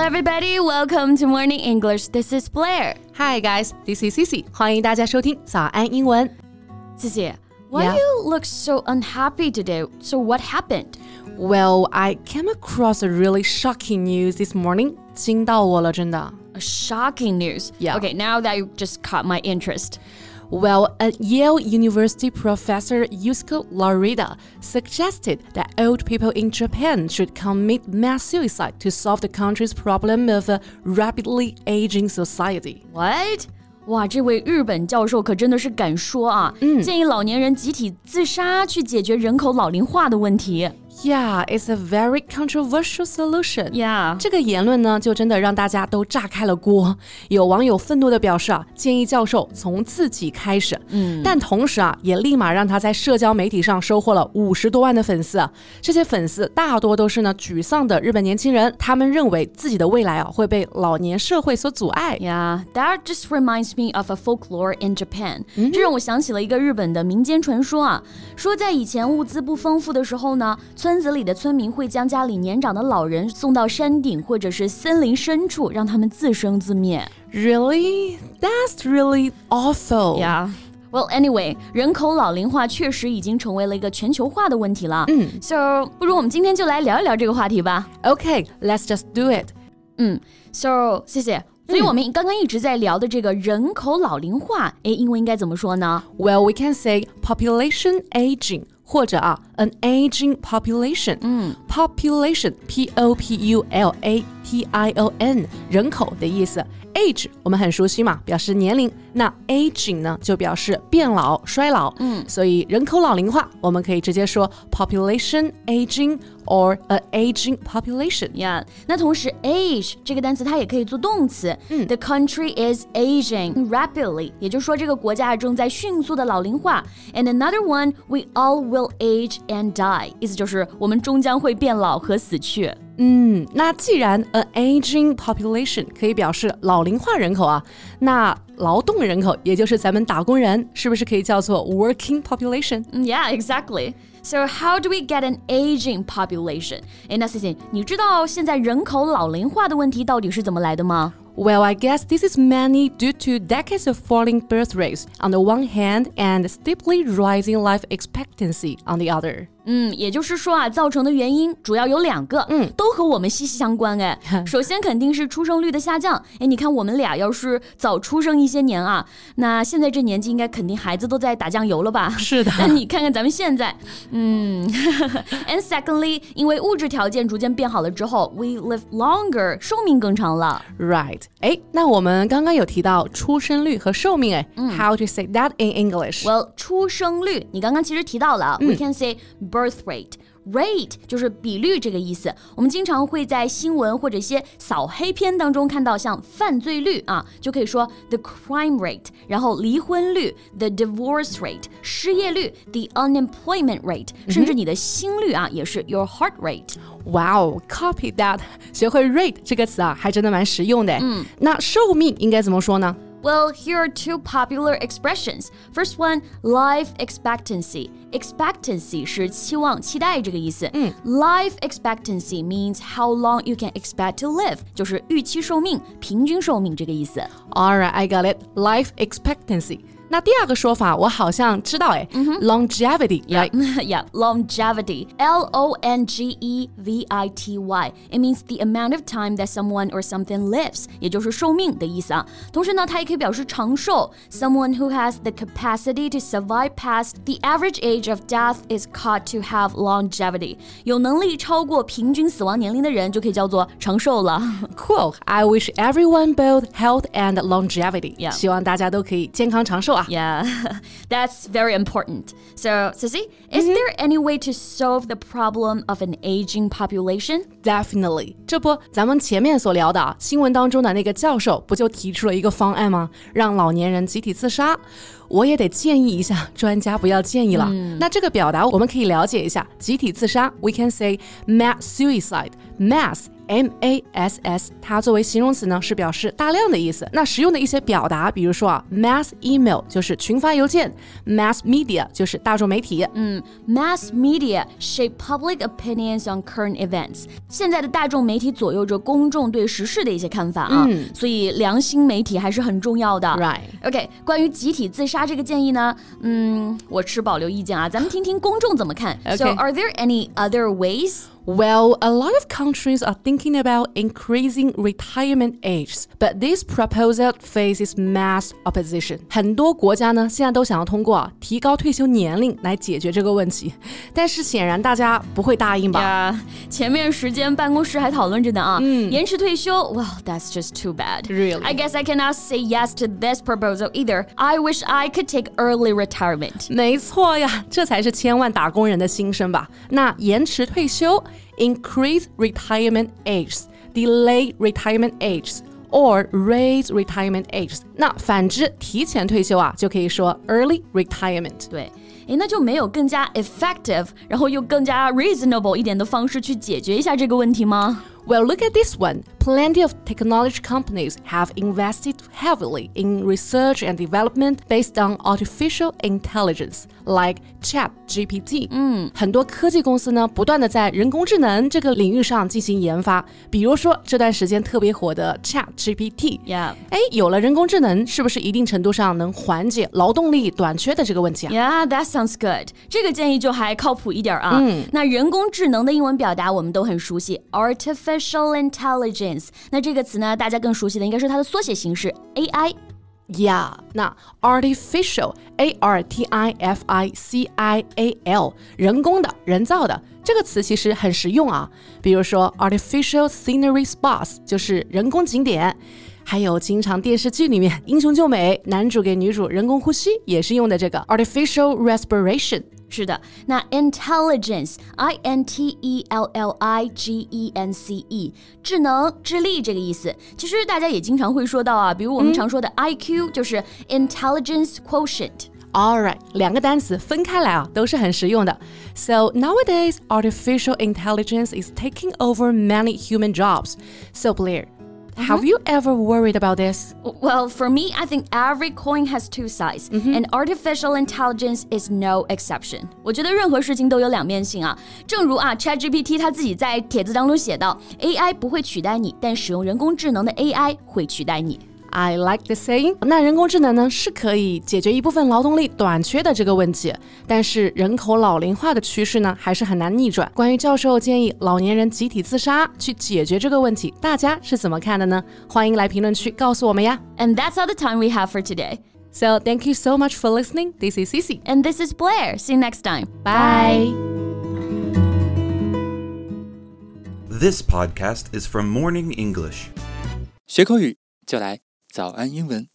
everybody. Welcome to Morning English. This is Blair. Hi guys, this is Cici. 欢迎大家收听早安英文。Cici, why Yeah. you look so unhappy today? So what happened? Well, I came across a really shocking news this morning. 惊到我了，真的。 A shocking news. Yeah. Okay, now that you just caught my interest. Well, a Yale University professor, Yusuke Narita suggested that old people in Japan should commit mass suicide to solve the country's problem of a rapidly aging society. What? 哇，这位日本教授可真的是敢说啊！嗯，建议老年人集体自杀去解决人口老龄化的问题。Yeah, it's a very controversial solution. Yeah. 这个言论呢，就真的让大家都炸开了锅。有网友愤怒地表示啊，建议教授从自己开始。嗯，但同时啊，也立马让他在社交媒体上收获了五十多万的粉丝啊。这些粉丝大多都是呢沮丧的日本年轻人，他们认为自己的未来啊会被老年社会所阻碍。Yeah, that just reminds me of a folklore in Japan. 这让我想起了一个日本的民间传说啊，说在以前物资不丰富的时候呢，村子里的村民会将家里年长的老人送到山顶或者是森林深处，让他们自生自灭。 Really? That's really awful. Yeah. Well, anyway，人口老龄化确实已经成为了一个全球化的问题了。嗯，So 不如我们今天就来聊一聊这个话题吧。 Okay, let's just do it. 嗯，So 谢谢。所以我们刚刚一直在聊的这个人口老龄化，诶，英文应该怎么说呢？ Well, we can say population aging. 或者啊，an aging population，嗯，population p o p u l a t i o n 人口的意思，age 我们很熟悉嘛，表示年龄，那 aging 呢就表示变老、衰老，嗯，所以人口老龄化，我们可以直接说 population aging or a aging population。 Yeah，那同时 age 这个单词它也可以做动词。The country is aging rapidly，也就是说这个国家正在迅速的老龄化。And another one, we all will age and die，意思就是我们终将会变老和死去。 嗯，那既然 an aging population 可以表示老龄化人口啊，那劳动人口，也就是咱们打工人，是不是可以叫做 working population？ Yeah, exactly. So how do we get an aging population? 诶，那 C C，你知道现在人口老龄化的问题到底是怎么来的吗？ Well, I guess this is mainly due to decades of falling birth rates on the one hand and steeply rising life expectancy on the other. 嗯，也就是说啊，造成的原因主要有两个，嗯，都和我们息息相关。哎，首先肯定是出生率的下降。哎，你看我们俩要是早出生一些年啊，那现在这年纪应该肯定孩子都在打酱油了吧？是的 那你看看咱们现在，嗯，and secondly，因为物质条件逐渐变好了之后，we live longer，寿命更长了。Right. 哎，那我们刚刚有提到出生率和寿命，哎、h o w to say that in English? Well，出生率你刚刚其实提到了、w e can say birth rate。Rate 就是比率这个意思，我们经常会在新闻或者一些扫黑片当中看到，像犯罪率啊，就可以说 the crime rate，然后离婚率 the divorce rate，失业率 the unemployment rate，、甚至你的心率啊也是 your heart rate。Wow, copy that！学会 rate 这个词啊，还真的蛮实用的。嗯，那寿命应该怎么说呢？Well, here are two popular expressions. First one, life expectancy. Expectancy 是期望、期待这个意思。嗯，life expectancy means how long you can expect to live，就是预期寿命、平均寿命这个意思。 All right, I got it. Life expectancy. 那第二个说法我好像知道哎、longevity, right? yeah, longevity. L O N G E V I T Y. It means the amount of time that someone or something lives，也就是寿命的意思啊。同时呢，它也可以表示长寿。Someone who has the capacity to survive past the average age of death is called to have longevity。有能力超过平均死亡年龄的人就可以叫做长寿了。 Cool. I wish everyone both health and longevity. Yeah. 希望大家都可以健康长寿啊。 yeah, that's very important. So, Cici, is mm -hmm. there any way to solve the problem of an aging population? Definitely. 这不，咱们前面所聊的新闻当中的那个教授，不就提出了一个方案吗？让老年人集体自杀。我也得建议一下，专家不要建议了。嗯、那这个表达我们可以了解一下，集体自杀，we can say mass suicide. Mass M A S S，它作为形容词呢，是表示大量的意思。那实用的一些表达，比如说啊，mass email 就是群发邮件，mass media 就是大众媒体。嗯，mass media shape public opinions on current events。现在的大众媒体左右着公众对时事的一些看法啊，嗯所以良心媒体还是很重要的。Right。OK，关于集体自杀这个建议呢，嗯，我持保留意见啊，咱们听听公众怎么看。So are there any other ways? Well, a lot of countries are thinking about increasing retirement ages, but this proposal faces mass opposition. 很多国家呢，现在都想要通过提高退休年龄来解决这个问题，但是显然大家不会答应吧？呀，前面时间办公室还讨论着呢啊，延迟退休，Well, that's just too bad. Really? I guess I cannot say yes to this proposal either. I wish I could take early retirement. 没错呀，这才是千万打工人的心声吧？那延迟退休。 increase retirement ages, delay retirement ages, or raise retirement ages。那反之，提前退休啊，就可以说 early retirement。对。诶，那就没有更加 effective，然后又更加 reasonable 一点的方式去解决一下这个问题吗？well, look at this one. Plenty of technology companies have invested heavily in research and development based on artificial intelligence, like ChatGPT. 嗯，很多科技公司呢，不断的在人工智能这个领域上进行研发。比如说这段时间特别火的 ChatGPT。Yeah. 哎，有了人工智能，是不是一定程度上能缓解劳动力短缺的这个问题啊？Yeah, that sounds good. 这个建议就还靠谱一点啊。嗯，那人工智能的英文表达我们都很熟悉，artificial。artificial 那这个词呢，大家更熟悉的应该是它的缩写形式 AI。Yeah，那 artificial a r t i f i c i a l 人工的、人造的这个词其实很实用啊。比如说 artificial scenery spots 就是人工景点，还有经常电视剧里面英雄救美，男主给女主人工呼吸也是用的这个 artificial respiration。是的，那 intelligence, n t e l l i g e n c e，智能、智力这个意思。其实大家也经常会说到啊，比如我们常说的 IQ 就是 intelligence quotient。All right，两个单词分开来啊，都是很实用的。So nowadays, artificial intelligence is taking over many human jobs. So Blair. Have you ever worried about this? Well, for me, I think every coin has two sides, and artificial intelligence is no exception. 我觉得任何事情都有两面性啊。正如啊，ChatGPT 它自己在帖子当中写到，AI 不会取代你，但使用人工智能的 AI 会取代你。 I like the saying。那人工智能呢是可以解决一部分劳动力短缺的这个问题，但是人口老龄化的趋势呢还是很难逆转。关于教授建议老年人集体自杀去解决这个问题，大家是怎么看的呢？欢迎来评论区告诉我们呀。And that's all the time we have for today. So thank you so much for listening. This is Cici. And this is Blair. See you next time. Bye. This podcast is from Morning English. 学口语就来 早安英文。